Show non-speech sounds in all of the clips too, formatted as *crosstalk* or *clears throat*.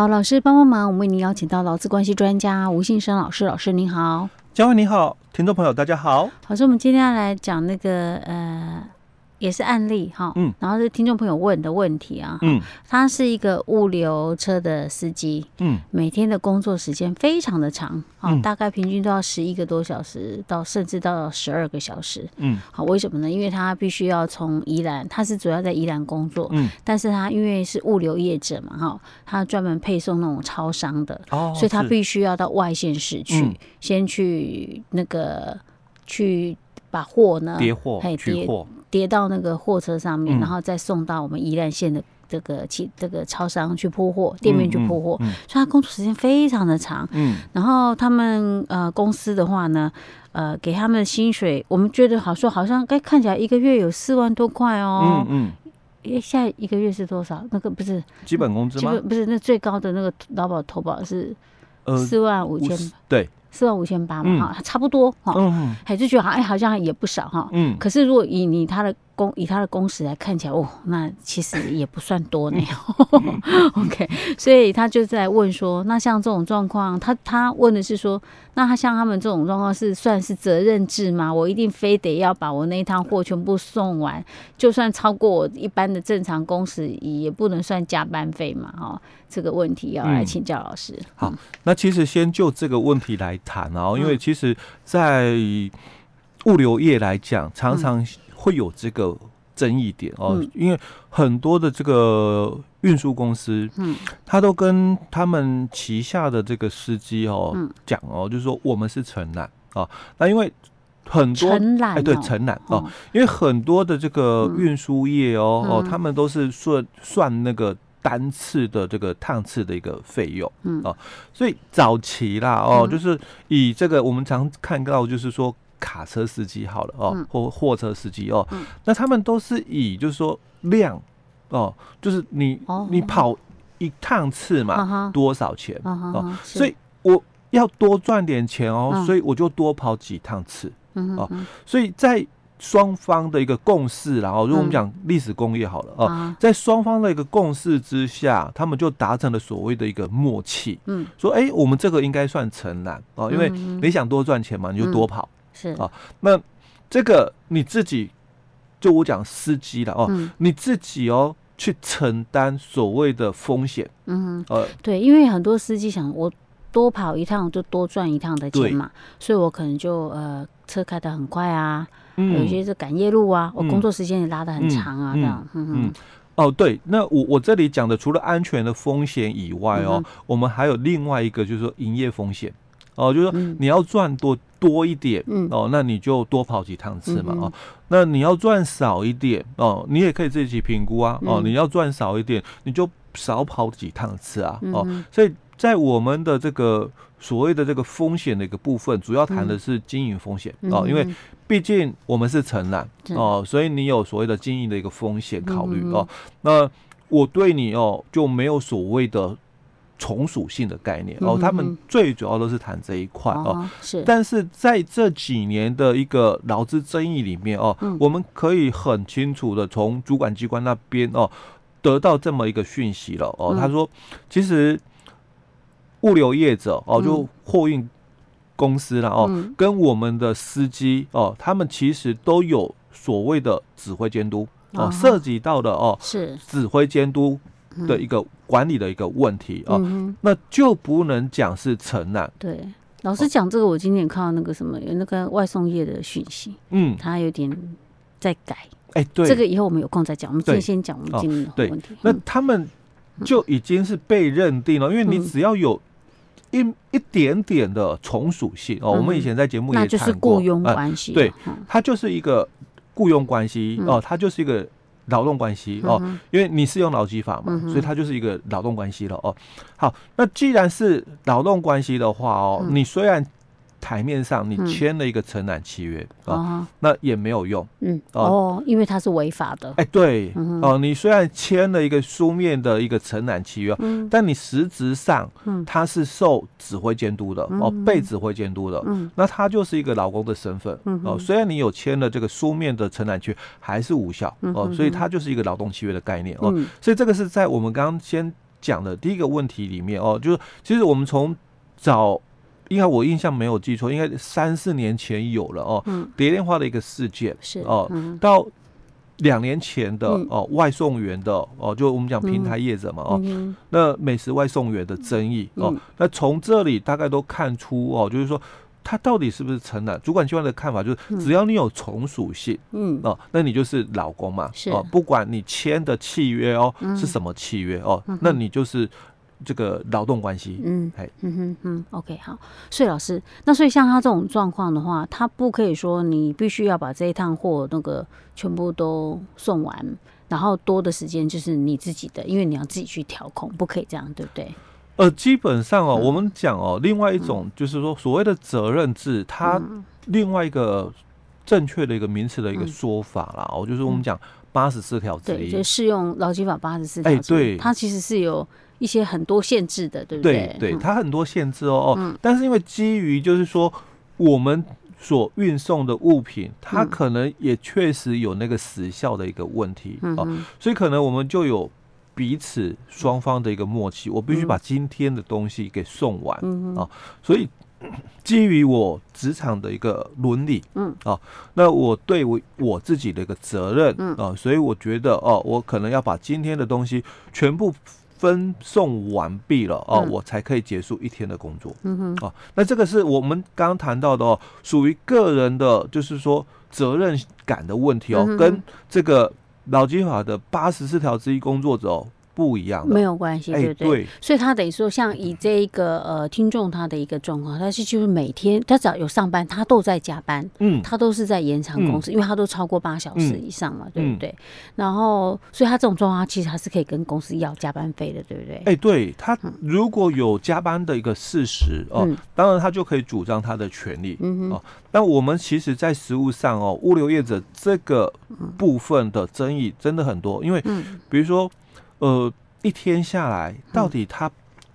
好，老师帮帮忙，我们为您邀请到劳资关系专家吴信生老师，老师您好，嘉惠你好，听众朋友大家好，老师，我们今天要来讲那个呃。也是案例哈，嗯，然后是听众朋友问的问题啊，嗯，他是一个物流车的司机，嗯，每天的工作时间非常的长，啊，大概平均都要十一个多小时，到甚至到十二个小时，嗯，好，为什么呢？因为他必须要从宜兰，他是主要在宜兰工作，嗯，但是他因为是物流业者嘛，哈，他专门配送那种超商的，哦，所以他必须要到外县市去，先去那个去把货呢叠货，嘿，叠货。叠到那个货车上面，然后再送到我们宜兰县的这个其这个超商去铺货，店面去铺货，所以他工作时间非常的长。嗯，然后他们呃公司的话呢，呃给他们的薪水，我们觉得好说好像该看起来一个月有四万多块哦。嗯嗯，诶，下一个月是多少？那个不是基本工资吗？不是，那最高的那个劳保投保是四万五千。对。四万五千八嘛，哈、嗯，差不多哈，还是觉得哎，好像也不少哈，嗯，可是如果以你他的工以他的工时来看起来，哦，那其实也不算多呢。嗯、*laughs* OK，所以他就在问说，那像这种状况，他他问的是说，那他像他们这种状况是算是责任制吗？我一定非得要把我那一趟货全部送完，就算超过我一般的正常工时，也不能算加班费嘛？哈。这个问题要来请教老师。嗯、好，那其实先就这个问题来谈哦，因为其实，在物流业来讲，常常会有这个争议点哦，嗯、因为很多的这个运输公司，嗯，他都跟他们旗下的这个司机哦讲哦，就是说我们是承揽啊，那因为很多承揽哎对承揽哦，因为很多的这个运输业哦哦，他们都是算算那个。单次的这个趟次的一个费用，嗯。哦，所以早期啦哦，就是以这个我们常看到，就是说卡车司机好了哦，或货车司机哦，那他们都是以就是说量哦，就是你你跑一趟次嘛，多少钱哦，所以我要多赚点钱哦，所以我就多跑几趟次，哦，所以在。双方的一个共识，然后如果我们讲历史工业好了哦，在双方的一个共识之下，他们就达成了所谓的一个默契，嗯，说哎，我们这个应该算承揽哦，因为你想多赚钱嘛，你就多跑是。啊。那这个你自己，就我讲司机了哦，你自己哦去承担所谓的风险，嗯，呃，对，因为很多司机想我多跑一趟就多赚一趟的钱嘛，所以我可能就呃车开得很快啊。有些是赶夜路啊，我工作时间也拉得很长啊，这样。嗯嗯。哦，对，那我我这里讲的除了安全的风险以外哦，我们还有另外一个就是说营业风险哦，就是说你要赚多多一点哦，那你就多跑几趟次嘛哦。那你要赚少一点哦，你也可以自己评估啊哦。你要赚少一点，你就少跑几趟次啊哦。所以在我们的这个所谓的这个风险的一个部分，主要谈的是经营风险哦，因为。毕竟我们是承揽哦，所以你有所谓的经营的一个风险考虑哦。那我对你哦就没有所谓的从属性的概念哦。他们最主要都是谈这一块哦。是，但是在这几年的一个劳资争议里面哦，我们可以很清楚的从主管机关那边哦得到这么一个讯息了哦。他说，其实物流业者哦就货运。公司了哦，跟我们的司机哦，他们其实都有所谓的指挥监督哦，涉及到的哦是指挥监督的一个管理的一个问题哦，那就不能讲是承揽。对，老师讲这个，我今天看到那个什么有那个外送业的讯息，嗯，他有点在改。哎，对，这个以后我们有空再讲。我们今天先讲我们今天的问题。那他们就已经是被认定了，因为你只要有。一一点点的从属性哦，我们以前在节目也谈过，雇佣关系，对，它就是一个雇佣关系哦，它就是一个劳动关系哦，因为你是用劳基法嘛，所以它就是一个劳动关系了哦。好，那既然是劳动关系的话哦，你虽然。台面上你签了一个承揽契约啊，那也没有用。嗯哦，因为它是违法的。哎，对哦，你虽然签了一个书面的一个承揽契约，但你实质上，它是受指挥监督的哦，被指挥监督的。嗯那它就是一个劳工的身份哦。虽然你有签了这个书面的承揽契约，还是无效哦。所以它就是一个劳动契约的概念哦。所以这个是在我们刚刚先讲的第一个问题里面哦，就是其实我们从早，应该我印象没有记错，应该三四年前有了哦，嗯，蝶恋花的一个事件是哦，嗯、到两年前的哦，外送员的哦，就我们讲平台业者嘛哦，嗯、那美食外送员的争议哦，嗯、那从这里大概都看出哦，就是说。他到底是不是承揽？主管机关的看法就是，只要你有从属性，嗯。哦，那你就是老公嘛，是。哦，不管你签的契约哦是什么契约哦，那你就是这个劳动关系，嗯，哎，嗯哼嗯，OK，好，所以老师，那所以像他这种状况的话，他不可以说你必须要把这一趟货那个全部都送完，然后多的时间就是你自己的，因为你要自己去调控，不可以这样，对不对？呃，基本上哦，我们讲哦，另外一种就是说，所谓的责任制，它另外一个正确的一个名词的一个说法啦，哦，就是我们讲八十四条之一，对，就适用劳基法八十四条。哎，对，它其实是有一些很多限制的，对不对？对，它很多限制哦哦，但是因为基于就是说我们所运送的物品，它可能也确实有那个时效的一个问题哦，所以可能我们就有。彼此双方的一个默契，我必须把今天的东西给送完、嗯、啊，所以 *clears throat* 基于我职场的一个伦理，嗯。啊，那我对我我自己的一个责任，嗯。啊，所以我觉得哦、啊，我可能要把今天的东西全部分送完毕了哦、啊，我才可以结束一天的工作，嗯哼哦，那这个是我们刚刚谈到的哦，属于个人的，就是说责任感的问题哦，跟这个。劳基法的八十四条之一，工作者哦。不一样，没有关系，对不对？对，所以他等于说，像以这一个呃听众他的一个状况，他是就是每天他只要有上班，他都在加班，嗯，他都是在延长工时，因为他都超过八小时以上嘛，对不对？然后，所以他这种状况，其实他是可以跟公司要加班费的，对不对？哎，对他如果有加班的一个事实哦，当然他就可以主张他的权利，嗯哦。但我们其实，在实务上哦，物流业者这个部分的争议真的很多，因为比如说。呃，一天下来，到底他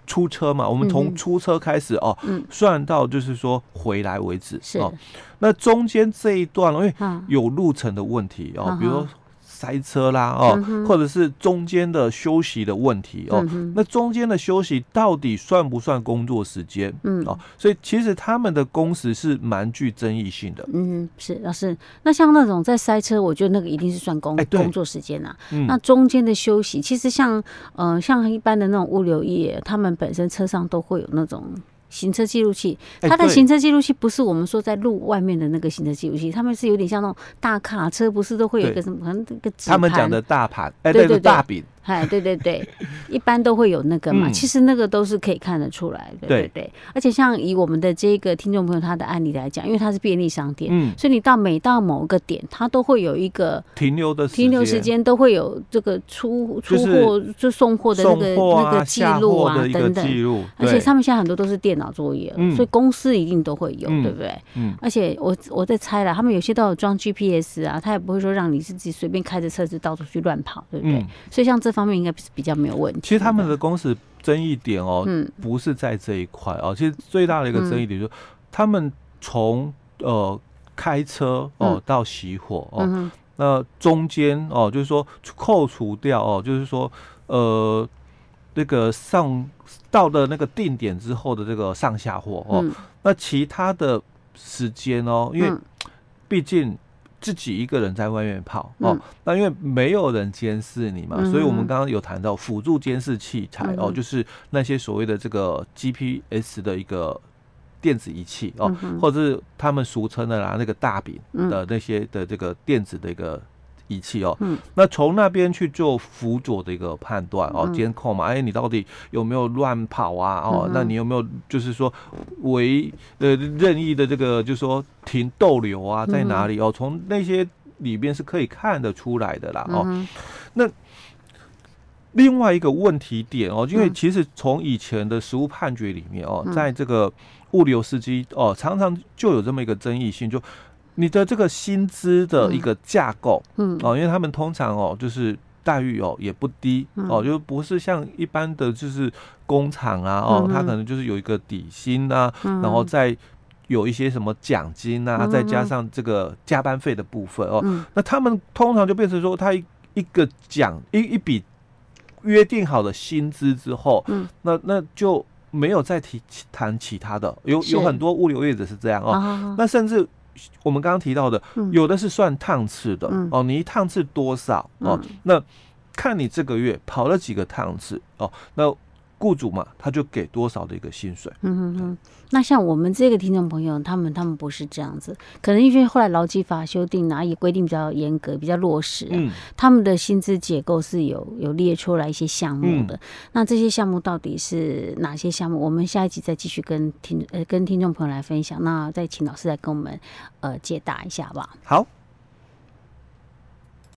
出车嘛？嗯、我们从出车开始哦，嗯、算到就是说回来为止是哦。那中间这一段，因为有路程的问题哦，啊、比如说。塞车啦，哦，或者是中间的休息的问题哦，那中间的休息到底算不算工作时间？嗯，哦，所以其实他们的工时是蛮具争议性的。嗯，是老师，那像那种在塞车，我觉得那个一定是算工工作时间呐。那中间的休息，其实像呃像一般的那种物流业，他们本身车上都会有那种。行车记录器，它的行车记录器不是我们说在路外面的那个行车记录器，他们是有点像那种大卡车，不是都会有一个什么，可能一个他们讲的大盘，哎，对对对，大饼。哎，对对对，一般都会有那个嘛。其实那个都是可以看得出来的，对对对。而且像以我们的这个听众朋友他的案例来讲，因为他是便利商店，嗯，所以你到每到某个点，他都会有一个停留的停留时间，都会有这个出出货就送货的那个那个记录啊等等。而且他们现在很多都是电脑作业，所以公司一定都会有，对不对？嗯。而且我我在猜了，他们有些都有装 GPS 啊，他也不会说让你自己随便开着车子到处去乱跑，对不对？所以像这。方面应该是比较没有问题。其实他们的公司争议点哦，嗯，不是在这一块哦。其实最大的一个争议点就是，他们从呃开车哦到熄火哦，那中间哦就是说扣除掉哦，就是说呃那个上到的那个定点之后的这个上下货哦，那其他的时间哦，因为毕竟。自己一个人在外面跑哦，那因为没有人监视你嘛，所以我们刚刚有谈到辅助监视器材哦，就是那些所谓的这个 GPS 的一个电子仪器哦，或者是他们俗称的啦那个大饼的那些的这个电子的一个。仪器哦，嗯，那从那边去做辅佐的一个判断哦，监控嘛，哎，你到底有没有乱跑啊？哦，那你有没有就是说违呃任意的这个就是说停逗留啊，在哪里哦？从那些里边是可以看得出来的啦哦。那另外一个问题点哦，因为其实从以前的实务判决里面哦，在这个物流司机哦，常常就有这么一个争议性就。你的这个薪资的一个架构，嗯，哦，因为他们通常哦，就是待遇哦也不低哦，就不是像一般的就是工厂啊，哦，他可能就是有一个底薪啊，然后再有一些什么奖金啊，再加上这个加班费的部分哦，那他们通常就变成说，他一一个奖一一笔约定好的薪资之后，嗯，那那就没有再提谈其他的。有有很多物流业者是这样哦。啊、那甚至我们刚刚提到的，嗯、有的是算趟次的、嗯、哦，你一趟次多少哦？嗯、那看你这个月跑了几个趟次哦，那。雇主嘛，他就给多少的一个薪水。嗯哼哼。那像我们这个听众朋友，他们他们不是这样子，可能因为后来劳基法修订啊，也规定比较严格，比较落实。嗯。他们的薪资结构是有有列出来一些项目的。嗯、那这些项目到底是哪些项目？我们下一集再继续跟听呃跟听众朋友来分享。那再请老师来跟我们呃解答一下吧。好。